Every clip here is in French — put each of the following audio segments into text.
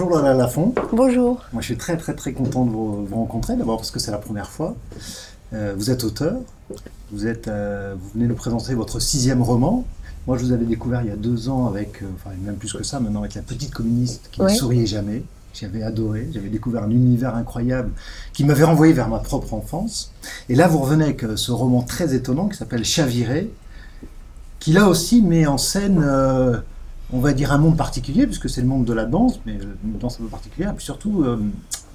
Bonjour Lola Lafont. Bonjour. Moi je suis très très très content de vous, vous rencontrer, d'abord parce que c'est la première fois. Euh, vous êtes auteur, vous, êtes, euh, vous venez nous présenter votre sixième roman. Moi je vous avais découvert il y a deux ans avec, euh, enfin même plus que ça maintenant, avec La Petite Communiste qui Ouais. ne souriait jamais. J'avais adoré, j'avais découvert un univers incroyable qui m'avait renvoyé vers ma propre enfance. Et là vous revenez avec euh, ce roman très étonnant qui s'appelle Chaviré, qui là aussi met en scène, on va dire, un monde particulier, puisque c'est le monde de la danse, mais euh, une danse un peu particulière, et puis surtout euh,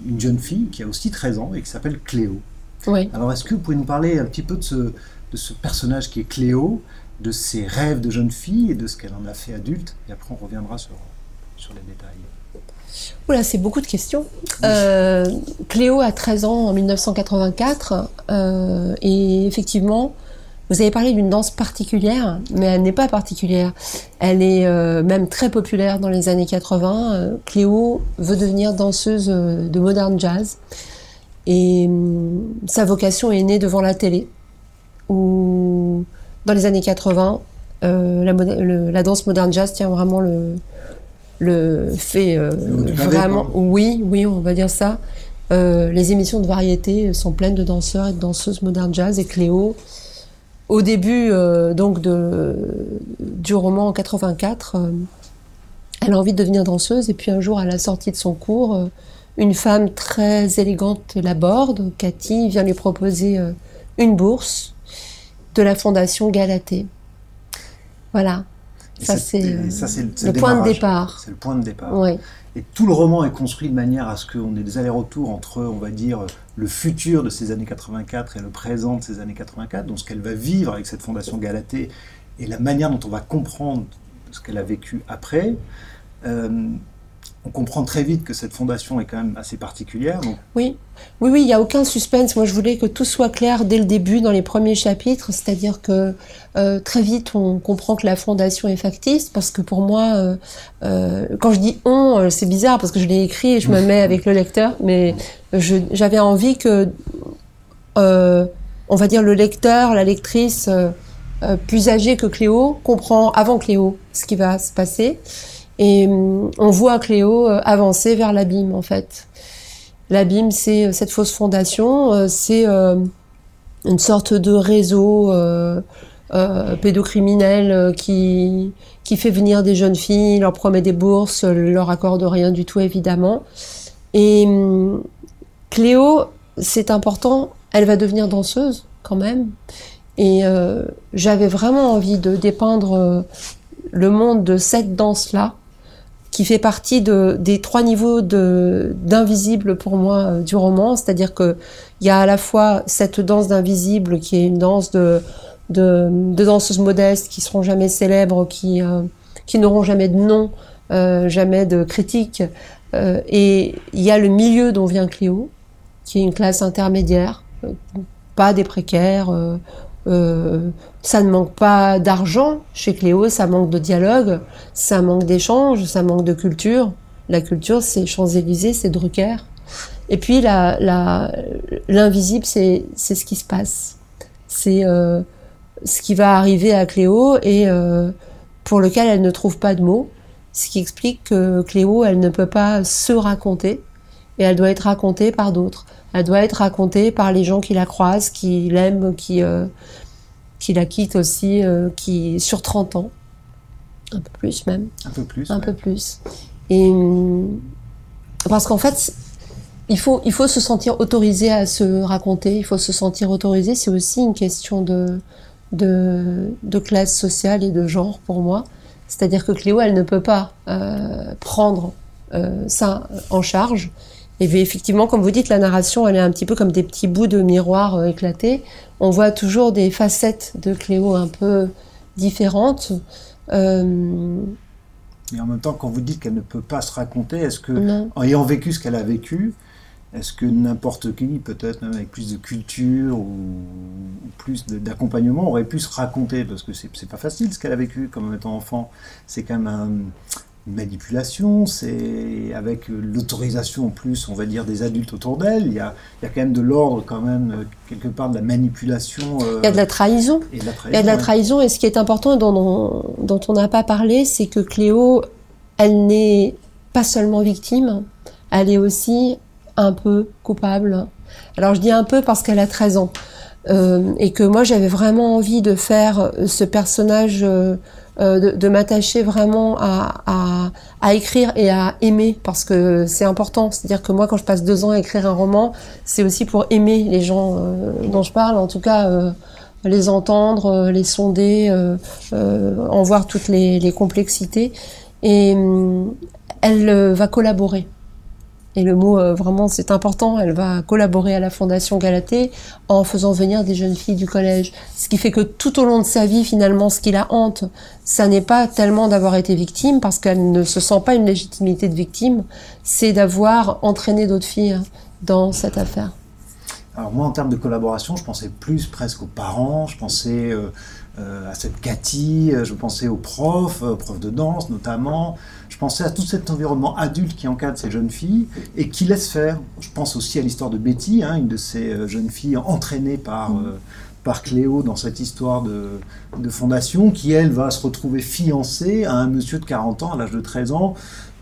une jeune fille qui a aussi 13 ans et qui s'appelle Cléo. Oui. Alors est-ce que vous pouvez nous parler un petit peu de ce, de ce personnage qui est Cléo, de ses rêves de jeune fille et de ce qu'elle en a fait adulte, et après on reviendra sur, sur les détails. Oula, c'est beaucoup de questions. Euh, Cléo a 13 ans en 1984 euh, et effectivement, vous avez parlé d'une danse particulière, mais elle n'est pas particulière. Elle est euh, même très populaire dans les années 80. Euh, Cléo veut devenir danseuse euh, de modern jazz et hum, sa vocation est née devant la télé où dans les années 80, euh, la, moder- le- la danse modern jazz tient vraiment le, le fait vraiment, oui, oui, on va dire ça. Les émissions de variété sont pleines de danseurs et de danseuses modern jazz et Cléo, au début euh, donc du roman en 84, euh, elle a envie de devenir danseuse et puis un jour à la sortie de son cours, euh, une femme très élégante l'aborde, Cathy vient lui proposer une bourse de la fondation Galatée. Voilà, Ça, c'est- le point de départ. C'est le point de départ. Oui. Et tout le roman est construit de manière à ce qu'on ait des allers-retours entre, on va dire, le futur de ces années 84 et le présent de ces années 84, donc ce qu'elle va vivre avec cette fondation Galatée et la manière dont on va comprendre ce qu'elle a vécu après. Euh, on comprend très vite que cette fondation est quand même assez particulière. Oui, oui, oui, il n'y a aucun suspense. Moi, je voulais que tout soit clair dès le début, dans les premiers chapitres. C'est-à-dire que euh, très vite, on comprend que la fondation est factice, parce que pour moi, euh, euh, quand je dis on, c'est bizarre, parce que je l'ai écrit et je me mets avec le lecteur, mais j'avais envie que, on va dire, le lecteur, la lectrice, plus âgée que Cléo, comprend avant Cléo ce qui va se passer. Et hum, on voit Cléo euh, avancer vers l'abîme, en fait. L'abîme, c'est euh, cette fausse fondation, euh, c'est une sorte de réseau pédocriminel qui, qui fait venir des jeunes filles, leur promet des bourses, leur accorde rien du tout, évidemment. Et hum, Cléo, c'est important, elle va devenir danseuse quand même. Et j'avais vraiment envie de dépeindre le monde de cette danse-là, qui fait partie de, des trois niveaux d'invisible pour moi euh, du roman, c'est-à-dire que il y a à la fois cette danse d'invisible qui est une danse de de, danseuses modestes qui seront jamais célèbres, qui euh, n'auront jamais de nom, euh, jamais de critique, et il y a le milieu dont vient Cléo, qui est une classe intermédiaire, pas des précaires. Euh, ça ne manque pas d'argent chez Cléo, ça manque de dialogue, ça manque d'échange, ça manque de culture. La culture, c'est Champs-Élysées, c'est Drucker. Et puis l'invisible, c'est, c'est ce qui se passe. C'est euh, ce qui va arriver à Cléo et euh, pour lequel elle ne trouve pas de mots. Ce qui explique que Cléo, elle ne peut pas se raconter et elle doit être racontée par d'autres. Elle doit être racontée par les gens qui la croisent, qui l'aiment, qui, euh, qui la quittent aussi, euh, qui sur 30 ans, un peu plus même, un peu plus. un ouais. peu plus. Et hum, parce qu'en fait, il faut, il faut se sentir autorisé à se raconter, il faut se sentir autorisé. C'est aussi une question de, de, de classe sociale et de genre pour moi. C'est-à-dire que Cléo, elle ne peut pas euh, prendre euh, ça en charge. Et effectivement, comme vous dites, la narration, elle est un petit peu comme des petits bouts de miroir euh, éclatés. On voit toujours des facettes de Cléo un peu différentes. Euh, Et en même temps, quand vous dites qu'elle ne peut pas se raconter, est-ce que, non. en ayant vécu ce qu'elle a vécu, est-ce que n'importe qui, peut-être même avec plus de culture ou, ou plus d'accompagnement, aurait pu se raconter? Parce que c'est pas facile ce qu'elle a vécu comme étant enfant. C'est quand même un- manipulation, c'est avec l'autorisation en plus, on va dire, des adultes autour d'elle. Il y a, il y a quand même de l'ordre, quand même, euh, quelque part, de la manipulation. euh, Il y a de la trahison. et de la Il y a de la trahison et ce qui est important dont, on- dont on n'a pas parlé, c'est que Cléo, elle n'est pas seulement victime, elle est aussi un peu coupable. Alors je dis un peu parce qu'elle a 13 ans. Euh, et que moi j'avais vraiment envie de faire ce personnage, euh, euh, de, de m'attacher vraiment à, à, à, écrire et à aimer, parce que c'est important. C'est-à-dire que moi quand je passe deux ans à écrire un roman, c'est aussi pour aimer les gens dont je parle, en tout cas les entendre, les sonder, en voir toutes les, les complexités. Et elle va collaborer et le mot euh, vraiment c'est important, elle va collaborer à la Fondation Galatée en faisant venir des jeunes filles du collège. Ce qui fait que tout au long de sa vie, finalement, ce qui la hante, ça n'est pas tellement d'avoir été victime, parce qu'elle ne se sent pas une légitimité de victime, c'est d'avoir entraîné d'autres filles dans cette affaire. Alors moi, en termes de collaboration, je pensais plus presque aux parents, je pensais euh, euh, à cette Cathy, je pensais aux profs, aux profs de danse notamment, je pensais à tout cet environnement adulte qui encadre ces jeunes filles et qui laisse faire. Je pense aussi à l'histoire de Betty, hein, une de ces euh, jeunes filles entraînées par, euh, par Cléo dans cette histoire de, de, fondation, qui elle va se retrouver fiancée à un monsieur de 40 ans à l'âge de 13 ans,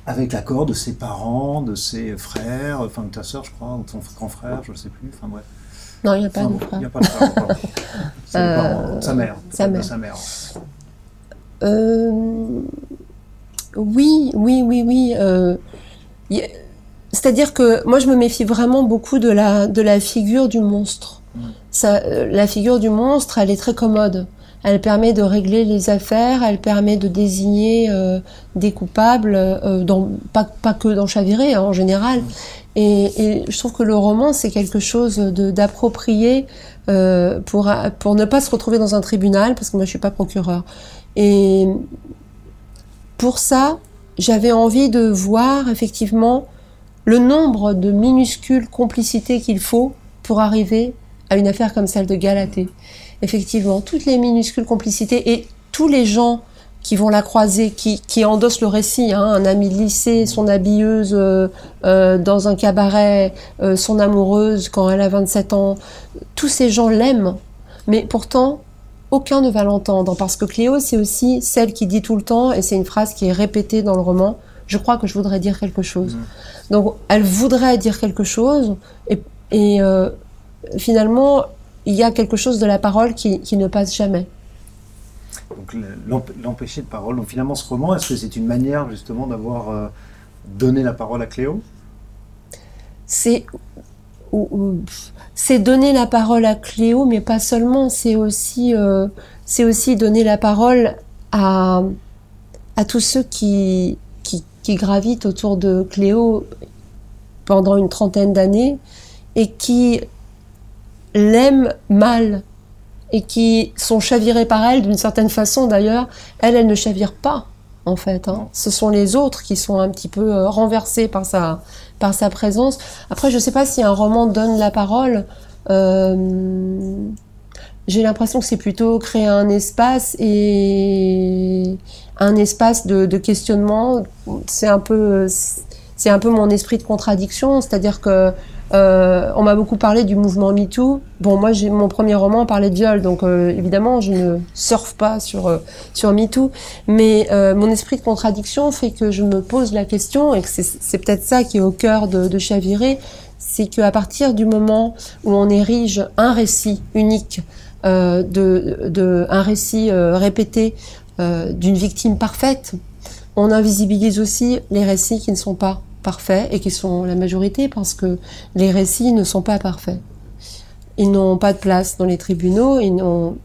avec l'accord de ses parents, de ses frères, enfin de ta soeur je crois, ou de son grand frère, je ne sais plus, enfin bref. Non, il n'y a pas de frère. Il n'y a pas de frère. C'est euh, sa mère. Sa mère. Sa mère. Euh, oui, oui, oui, oui. Euh, c'est-à-dire que moi, je me méfie vraiment beaucoup de la, de la figure du monstre. Mm. Ça, euh, la figure du monstre, elle est très commode. Elle permet de régler les affaires, elle permet de désigner euh, des coupables, dans, pas, pas que dans Chaviré, hein, en général. Et, je trouve que le roman, c'est quelque chose d'approprié pour, pour ne pas se retrouver dans un tribunal, parce que moi, je suis pas procureur. Et pour ça, j'avais envie de voir effectivement le nombre de minuscules complicités qu'il faut pour arriver à une affaire comme celle de Galatée. Effectivement, toutes les minuscules complicités et tous les gens qui vont la croiser, qui, qui endossent le récit, hein, un ami de lycée, son habilleuse euh, euh, dans un cabaret, euh, son amoureuse quand elle a 27 ans, tous ces gens l'aiment, mais pourtant aucun ne va l'entendre, parce que Cléo, c'est aussi celle qui dit tout le temps, et c'est une phrase qui est répétée dans le roman, je crois que je voudrais dire quelque chose. Mmh. Donc elle voudrait dire quelque chose, et, euh, finalement, il y a quelque chose de la parole qui, ne passe jamais. Donc l'empêcher de parole. Donc finalement, ce roman, est-ce que c'est une manière justement d'avoir euh, donné la parole à Cléo? C'est c'est donner la parole à Cléo, mais pas seulement, c'est aussi, euh, c'est aussi donner la parole à, à tous ceux qui, qui, qui gravitent autour de Cléo pendant une trentaine d'années et qui l'aiment mal et qui sont chavirés par elle d'une certaine façon d'ailleurs. Elle, elle ne chavire pas en fait. Hein. Ce sont les autres qui sont un petit peu euh, renversés par sa, par sa présence. Après, je ne sais pas si un roman donne la parole. Euh, j'ai l'impression que c'est plutôt créer un espace et un espace de, de questionnement. C'est un peu, c'est un peu mon esprit de contradiction, c'est-à-dire que euh, on m'a beaucoup parlé du mouvement MeToo. Bon, moi, j'ai mon premier roman parlait de viol, donc euh, évidemment, je ne surfe pas sur euh, sur MeToo. Mais mon esprit de contradiction fait que je me pose la question, et que c'est peut-être ça qui est au cœur de, Chaviré, c'est qu'à partir du moment où on érige un récit unique, de, un récit répété d'une victime parfaite, on invisibilise aussi les récits qui ne sont pas parfaits et qui sont la majorité parce que les récits ne sont pas parfaits. Ils n'ont pas de place dans les tribunaux. Ils n'ont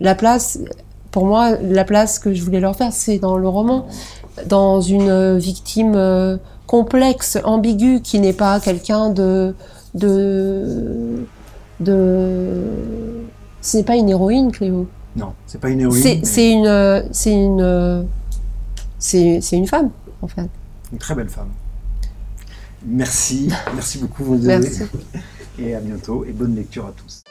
la place. Pour moi, la place que je voulais leur faire, c'est dans le roman, dans une victime euh, complexe, ambiguë, qui n'est pas quelqu'un de de de. Ce n'est pas une héroïne, Cléo. Non, c'est pas une héroïne. C'est une, c'est une, c'est une femme, en fait. Une très belle femme. Merci, merci beaucoup. Merci. Et à bientôt et bonne lecture à tous.